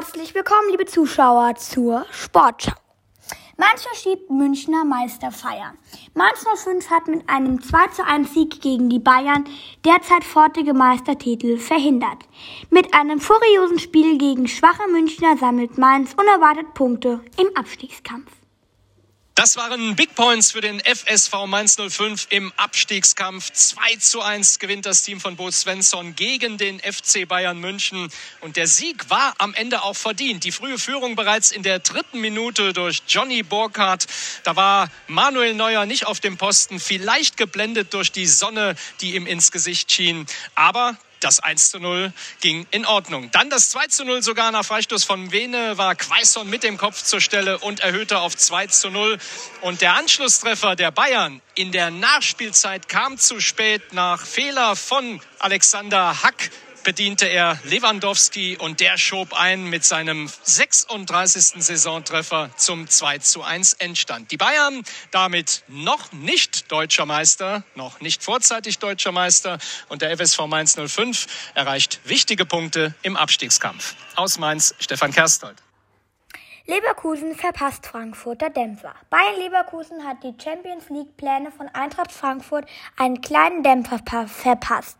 Herzlich willkommen, liebe Zuschauer, zur Sportschau. Mancher schiebt Münchner Meister feiern. Mainz 05 hat mit einem 2 zu 1 Sieg gegen die Bayern derzeit fortige Meistertitel verhindert. Mit einem furiosen Spiel gegen schwache Münchner sammelt Mainz unerwartet Punkte im Abstiegskampf. Das waren Big Points für den FSV Mainz 05 im Abstiegskampf. 2 zu 1 gewinnt das Team von Bo Svensson gegen den FC Bayern München. Und der Sieg war am Ende auch verdient. Die frühe Führung bereits in der dritten Minute durch Johnny Burkhardt. Da war Manuel Neuer nicht auf dem Posten, vielleicht geblendet durch die Sonne, die ihm ins Gesicht schien. Aber das 1 zu 0 ging in Ordnung. Dann das 2 zu 0 sogar nach Freistoß von Vene war Quaison mit dem Kopf zur Stelle und erhöhte auf 2 zu 0. Und der Anschlusstreffer der Bayern in der Nachspielzeit kam zu spät nach Fehler von Alexander Hack bediente er Lewandowski und der schob ein mit seinem 36. Saisontreffer zum 2 zu 1 Endstand. Die Bayern damit noch nicht deutscher Meister, noch nicht vorzeitig deutscher Meister und der FSV Mainz 05 erreicht wichtige Punkte im Abstiegskampf. Aus Mainz Stefan Kerstold. Leverkusen verpasst Frankfurter Dämpfer. Bayern Leverkusen hat die Champions League Pläne von Eintracht Frankfurt einen kleinen Dämpfer verpasst.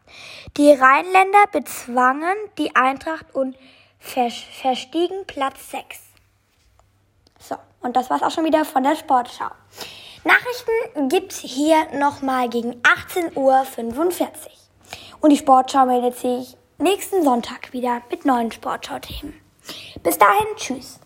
Die Rheinländer bezwangen die Eintracht und verstiegen Platz 6. So, und das war's auch schon wieder von der Sportschau. Nachrichten gibt's hier nochmal gegen 18.45 Uhr. Und die Sportschau meldet sich nächsten Sonntag wieder mit neuen Sportschau-Themen. Bis dahin, tschüss.